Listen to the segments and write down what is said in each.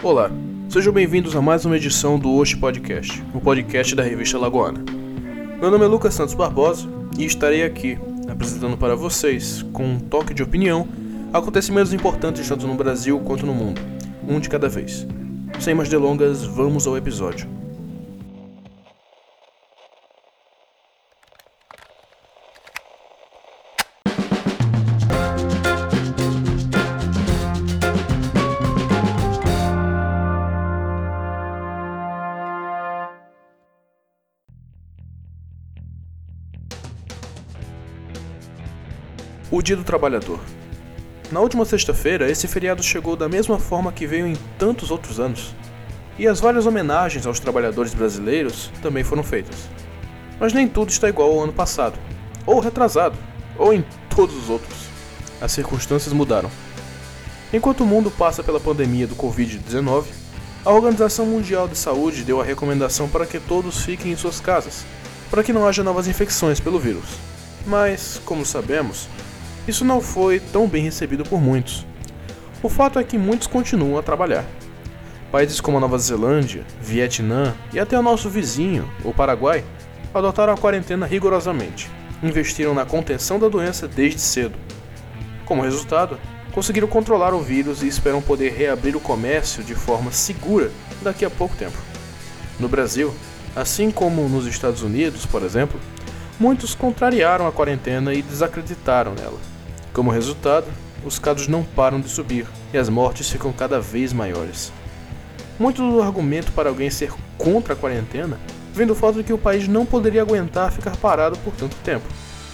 Olá, sejam bem-vindos a mais uma edição do Osh Podcast, o podcast da revista Lagoana. Meu nome é Lucas Santos Barbosa e estarei aqui apresentando para vocês, com um toque de opinião, acontecimentos importantes tanto no Brasil quanto no mundo, um de cada vez. Sem mais delongas, vamos ao episódio. Dia do Trabalhador. Na última sexta-feira, esse feriado chegou da mesma forma que veio em tantos outros anos. E as várias homenagens aos trabalhadores brasileiros também foram feitas. Mas nem tudo está igual ao ano passado, ou retrasado, ou em todos os outros. As circunstâncias mudaram. Enquanto o mundo passa pela pandemia do Covid-19, a Organização Mundial de Saúde deu a recomendação para que todos fiquem em suas casas, para que não haja novas infecções pelo vírus. Mas, como sabemos, isso não foi tão bem recebido por muitos. O fato é que muitos continuam a trabalhar. Países como a Nova Zelândia, Vietnã e até o nosso vizinho, o Paraguai, adotaram a quarentena rigorosamente, investiram na contenção da doença desde cedo. Como resultado, conseguiram controlar o vírus e esperam poder reabrir o comércio de forma segura daqui a pouco tempo. No Brasil, assim como nos Estados Unidos, por exemplo, muitos contrariaram a quarentena e desacreditaram nela. Como resultado, os casos não param de subir e as mortes ficam cada vez maiores. Muito do argumento para alguém ser contra a quarentena vem do fato de que o país não poderia aguentar ficar parado por tanto tempo.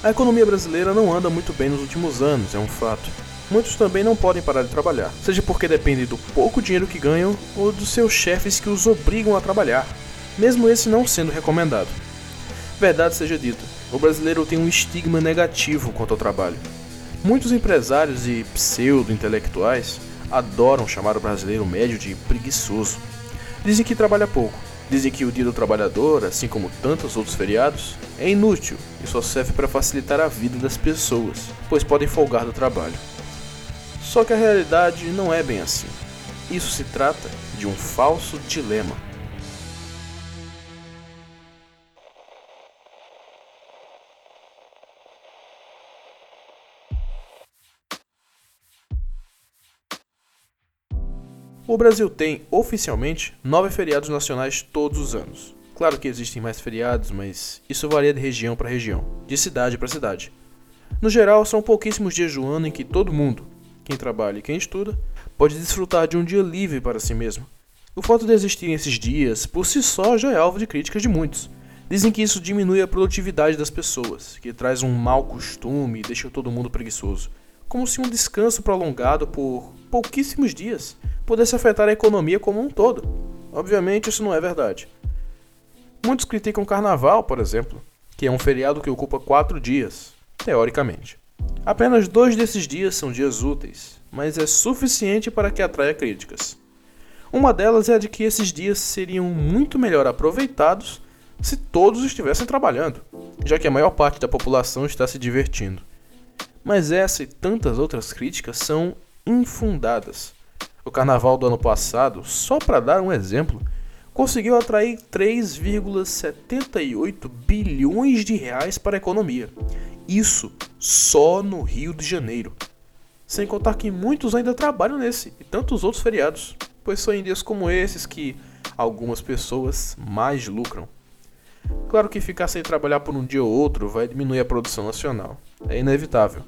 A economia brasileira não anda muito bem nos últimos anos, é um fato. Muitos também não podem parar de trabalhar, seja porque dependem do pouco dinheiro que ganham ou dos seus chefes que os obrigam a trabalhar, mesmo esse não sendo recomendado. Verdade seja dita, o brasileiro tem um estigma negativo quanto ao trabalho. Muitos empresários e pseudo-intelectuais adoram chamar o brasileiro médio de preguiçoso. Dizem que trabalha pouco, dizem que o Dia do Trabalhador, assim como tantos outros feriados, é inútil e só serve para facilitar a vida das pessoas, pois podem folgar do trabalho. Só que a realidade não é bem assim. Isso se trata de um falso dilema. O Brasil tem, oficialmente, nove feriados nacionais todos os anos. Claro que existem mais feriados, mas isso varia de região para região, de cidade para cidade. No geral, são pouquíssimos dias do ano em que todo mundo, quem trabalha e quem estuda, pode desfrutar de um dia livre para si mesmo. O fato de existirem esses dias, por si só, já é alvo de críticas de muitos. Dizem que isso diminui a produtividade das pessoas, que traz um mau costume e deixa todo mundo preguiçoso. Como se um descanso prolongado por pouquíssimos dias pudesse afetar a economia como um todo. Obviamente, isso não é verdade. Muitos criticam o carnaval, por exemplo, que é um feriado que ocupa quatro dias, teoricamente. Apenas dois desses dias são dias úteis, mas é suficiente para que atraia críticas. Uma delas é a de que esses dias seriam muito melhor aproveitados se todos estivessem trabalhando, já que a maior parte da população está se divertindo. Mas essa e tantas outras críticas são infundadas. O carnaval do ano passado, só para dar um exemplo, conseguiu atrair 3,78 bilhões de reais para a economia. Isso só no Rio de Janeiro. Sem contar que muitos ainda trabalham nesse e tantos outros feriados, pois são em dias como esses que algumas pessoas mais lucram. Claro que ficar sem trabalhar por um dia ou outro vai diminuir a produção nacional, é inevitável.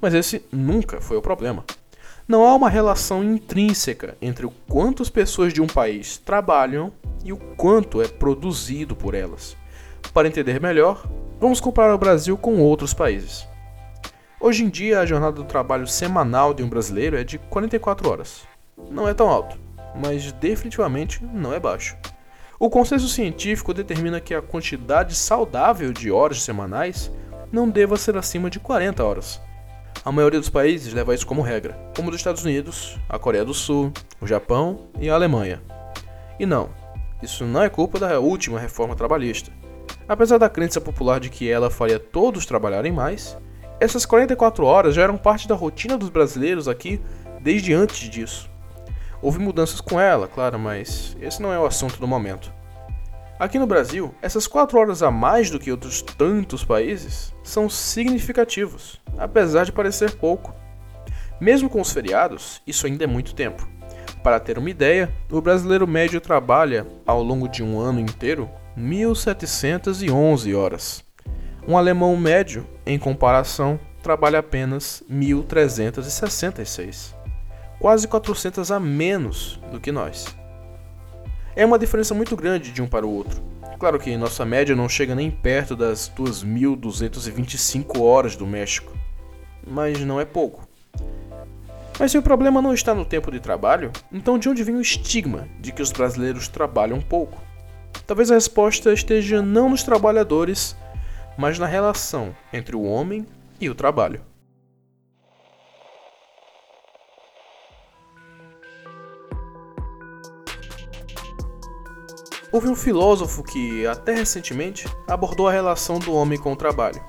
Mas esse nunca foi o problema. Não há uma relação intrínseca entre o quanto as pessoas de um país trabalham e o quanto é produzido por elas. Para entender melhor, vamos comparar o Brasil com outros países. Hoje em dia, a jornada do trabalho semanal de um brasileiro é de 44 horas. Não é tão alto, mas definitivamente não é baixo. O consenso científico determina que a quantidade saudável de horas semanais não deva ser acima de 40 horas. A maioria dos países leva isso como regra, como os Estados Unidos, a Coreia do Sul, o Japão e a Alemanha. E não, isso não é culpa da última reforma trabalhista. Apesar da crença popular de que ela faria todos trabalharem mais, essas 44 horas já eram parte da rotina dos brasileiros aqui desde antes disso. Houve mudanças com ela, claro, mas esse não é o assunto do momento. Aqui no Brasil, essas 4 horas a mais do que outros tantos países são significativos, apesar de parecer pouco. Mesmo com os feriados, isso ainda é muito tempo. Para ter uma ideia, o brasileiro médio trabalha, ao longo de um ano inteiro, 1.711 horas. Um alemão médio, em comparação, trabalha apenas 1.366, quase 400 a menos do que nós. É uma diferença muito grande de um para o outro. Claro que nossa média não chega nem perto das 2.225 horas do México, mas não é pouco. Mas se o problema não está no tempo de trabalho, então de onde vem o estigma de que os brasileiros trabalham pouco? Talvez a resposta esteja não nos trabalhadores, mas na relação entre o homem e o trabalho. Houve um filósofo que, até recentemente, abordou a relação do homem com o trabalho.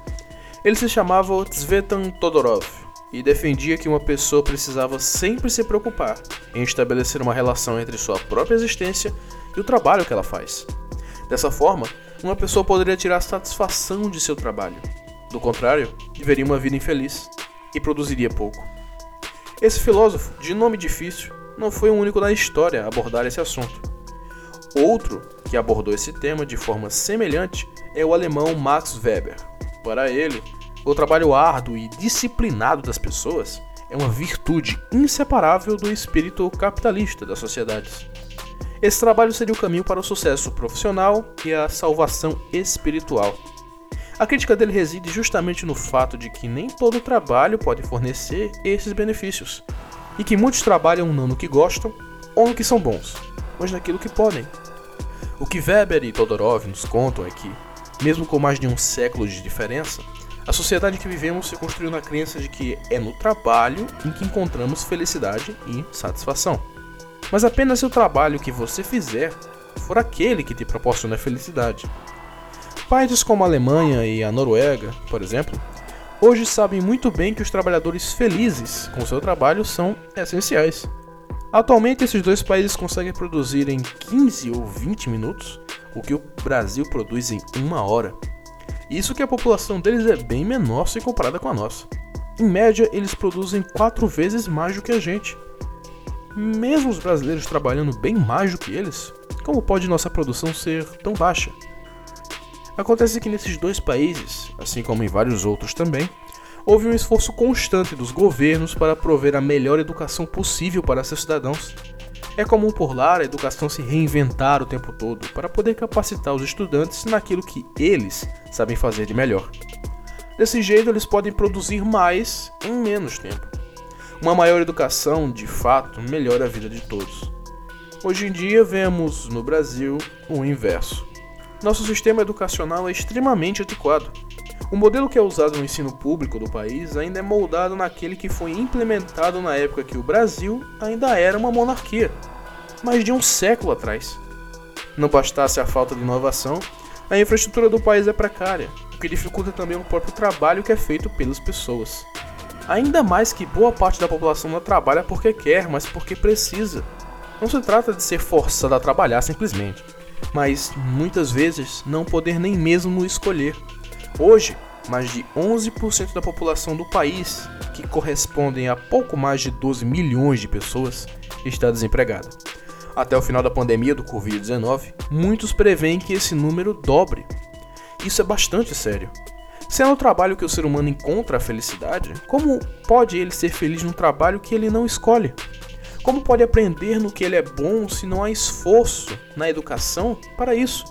Ele se chamava Tsvetan Todorov e defendia que uma pessoa precisava sempre se preocupar em estabelecer uma relação entre sua própria existência e o trabalho que ela faz. Dessa forma, uma pessoa poderia tirar satisfação de seu trabalho. Do contrário, viveria uma vida infeliz e produziria pouco. Esse filósofo, de nome difícil, não foi o único na história a abordar esse assunto. Outro que abordou esse tema de forma semelhante é o alemão Max Weber. Para ele, o trabalho árduo e disciplinado das pessoas é uma virtude inseparável do espírito capitalista das sociedades. Esse trabalho seria o caminho para o sucesso profissional e a salvação espiritual. A crítica dele reside justamente no fato de que nem todo trabalho pode fornecer esses benefícios, e que muitos trabalham não no que gostam ou no que são bons, mas naquilo que podem. O que Weber e Todorov nos contam é que, mesmo com mais de um século de diferença, a sociedade que vivemos se construiu na crença de que é no trabalho em que encontramos felicidade e satisfação mas apenas se o trabalho que você fizer for aquele que te proporciona felicidade. Países como a Alemanha e a Noruega, por exemplo, hoje sabem muito bem que os trabalhadores felizes com seu trabalho são essenciais. Atualmente, esses dois países conseguem produzir em 15 ou 20 minutos o que o Brasil produz em uma hora. Isso que a população deles é bem menor se comparada com a nossa. Em média, eles produzem quatro vezes mais do que a gente mesmo os brasileiros trabalhando bem mais do que eles, como pode nossa produção ser tão baixa? Acontece que nesses dois países, assim como em vários outros também, houve um esforço constante dos governos para prover a melhor educação possível para seus cidadãos. É comum por lá a educação se reinventar o tempo todo para poder capacitar os estudantes naquilo que eles sabem fazer de melhor. Desse jeito, eles podem produzir mais em menos tempo. Uma maior educação, de fato, melhora a vida de todos. Hoje em dia, vemos no Brasil o inverso. Nosso sistema educacional é extremamente antiquado. O modelo que é usado no ensino público do país ainda é moldado naquele que foi implementado na época que o Brasil ainda era uma monarquia, mais de um século atrás. Não bastasse a falta de inovação, a infraestrutura do país é precária, o que dificulta também o próprio trabalho que é feito pelas pessoas. Ainda mais que boa parte da população não trabalha porque quer, mas porque precisa. Não se trata de ser forçada a trabalhar simplesmente, mas muitas vezes não poder nem mesmo escolher. Hoje, mais de 11% da população do país, que correspondem a pouco mais de 12 milhões de pessoas, está desempregada. Até o final da pandemia do Covid-19, muitos preveem que esse número dobre. Isso é bastante sério. Se é no trabalho que o ser humano encontra a felicidade, como pode ele ser feliz num trabalho que ele não escolhe? Como pode aprender no que ele é bom se não há esforço na educação para isso?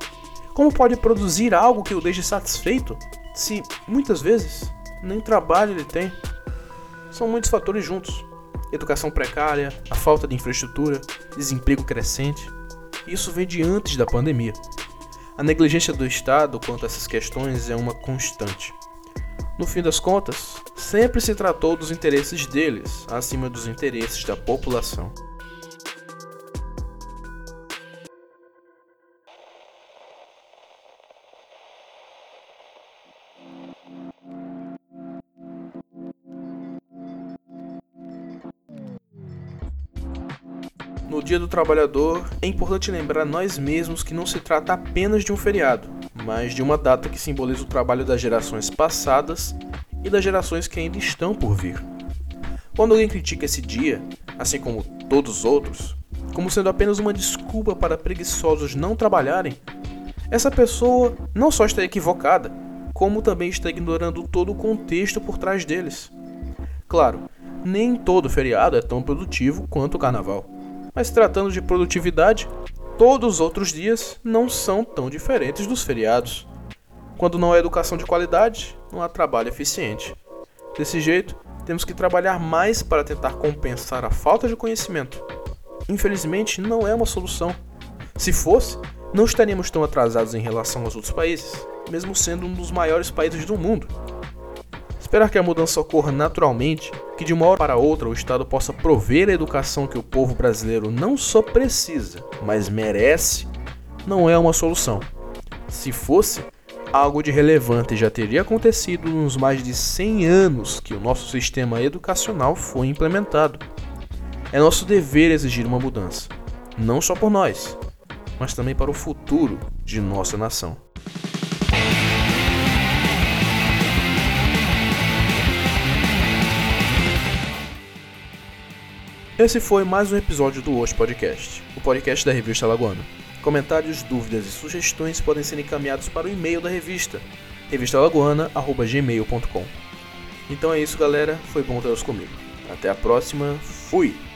Como pode produzir algo que o deixe satisfeito se muitas vezes nem trabalho ele tem? São muitos fatores juntos: educação precária, a falta de infraestrutura, desemprego crescente. Isso vem de antes da pandemia. A negligência do Estado quanto a essas questões é uma constante. No fim das contas, sempre se tratou dos interesses deles acima dos interesses da população. Dia do Trabalhador, é importante lembrar nós mesmos que não se trata apenas de um feriado, mas de uma data que simboliza o trabalho das gerações passadas e das gerações que ainda estão por vir. Quando alguém critica esse dia, assim como todos os outros, como sendo apenas uma desculpa para preguiçosos não trabalharem, essa pessoa não só está equivocada, como também está ignorando todo o contexto por trás deles. Claro, nem todo feriado é tão produtivo quanto o carnaval. Mas tratando de produtividade, todos os outros dias não são tão diferentes dos feriados. Quando não há educação de qualidade, não há trabalho eficiente. Desse jeito, temos que trabalhar mais para tentar compensar a falta de conhecimento. Infelizmente, não é uma solução. Se fosse, não estaríamos tão atrasados em relação aos outros países, mesmo sendo um dos maiores países do mundo. Esperar que a mudança ocorra naturalmente, que de uma hora para outra o Estado possa prover a educação que o povo brasileiro não só precisa, mas merece, não é uma solução. Se fosse, algo de relevante já teria acontecido nos mais de 100 anos que o nosso sistema educacional foi implementado. É nosso dever exigir uma mudança, não só por nós, mas também para o futuro de nossa nação. Esse foi mais um episódio do Hoje Podcast, o podcast da revista Lagoana. Comentários, dúvidas e sugestões podem ser encaminhados para o e-mail da revista, revistalagoana.gmail.com. Então é isso, galera. Foi bom tê-los comigo. Até a próxima. Fui!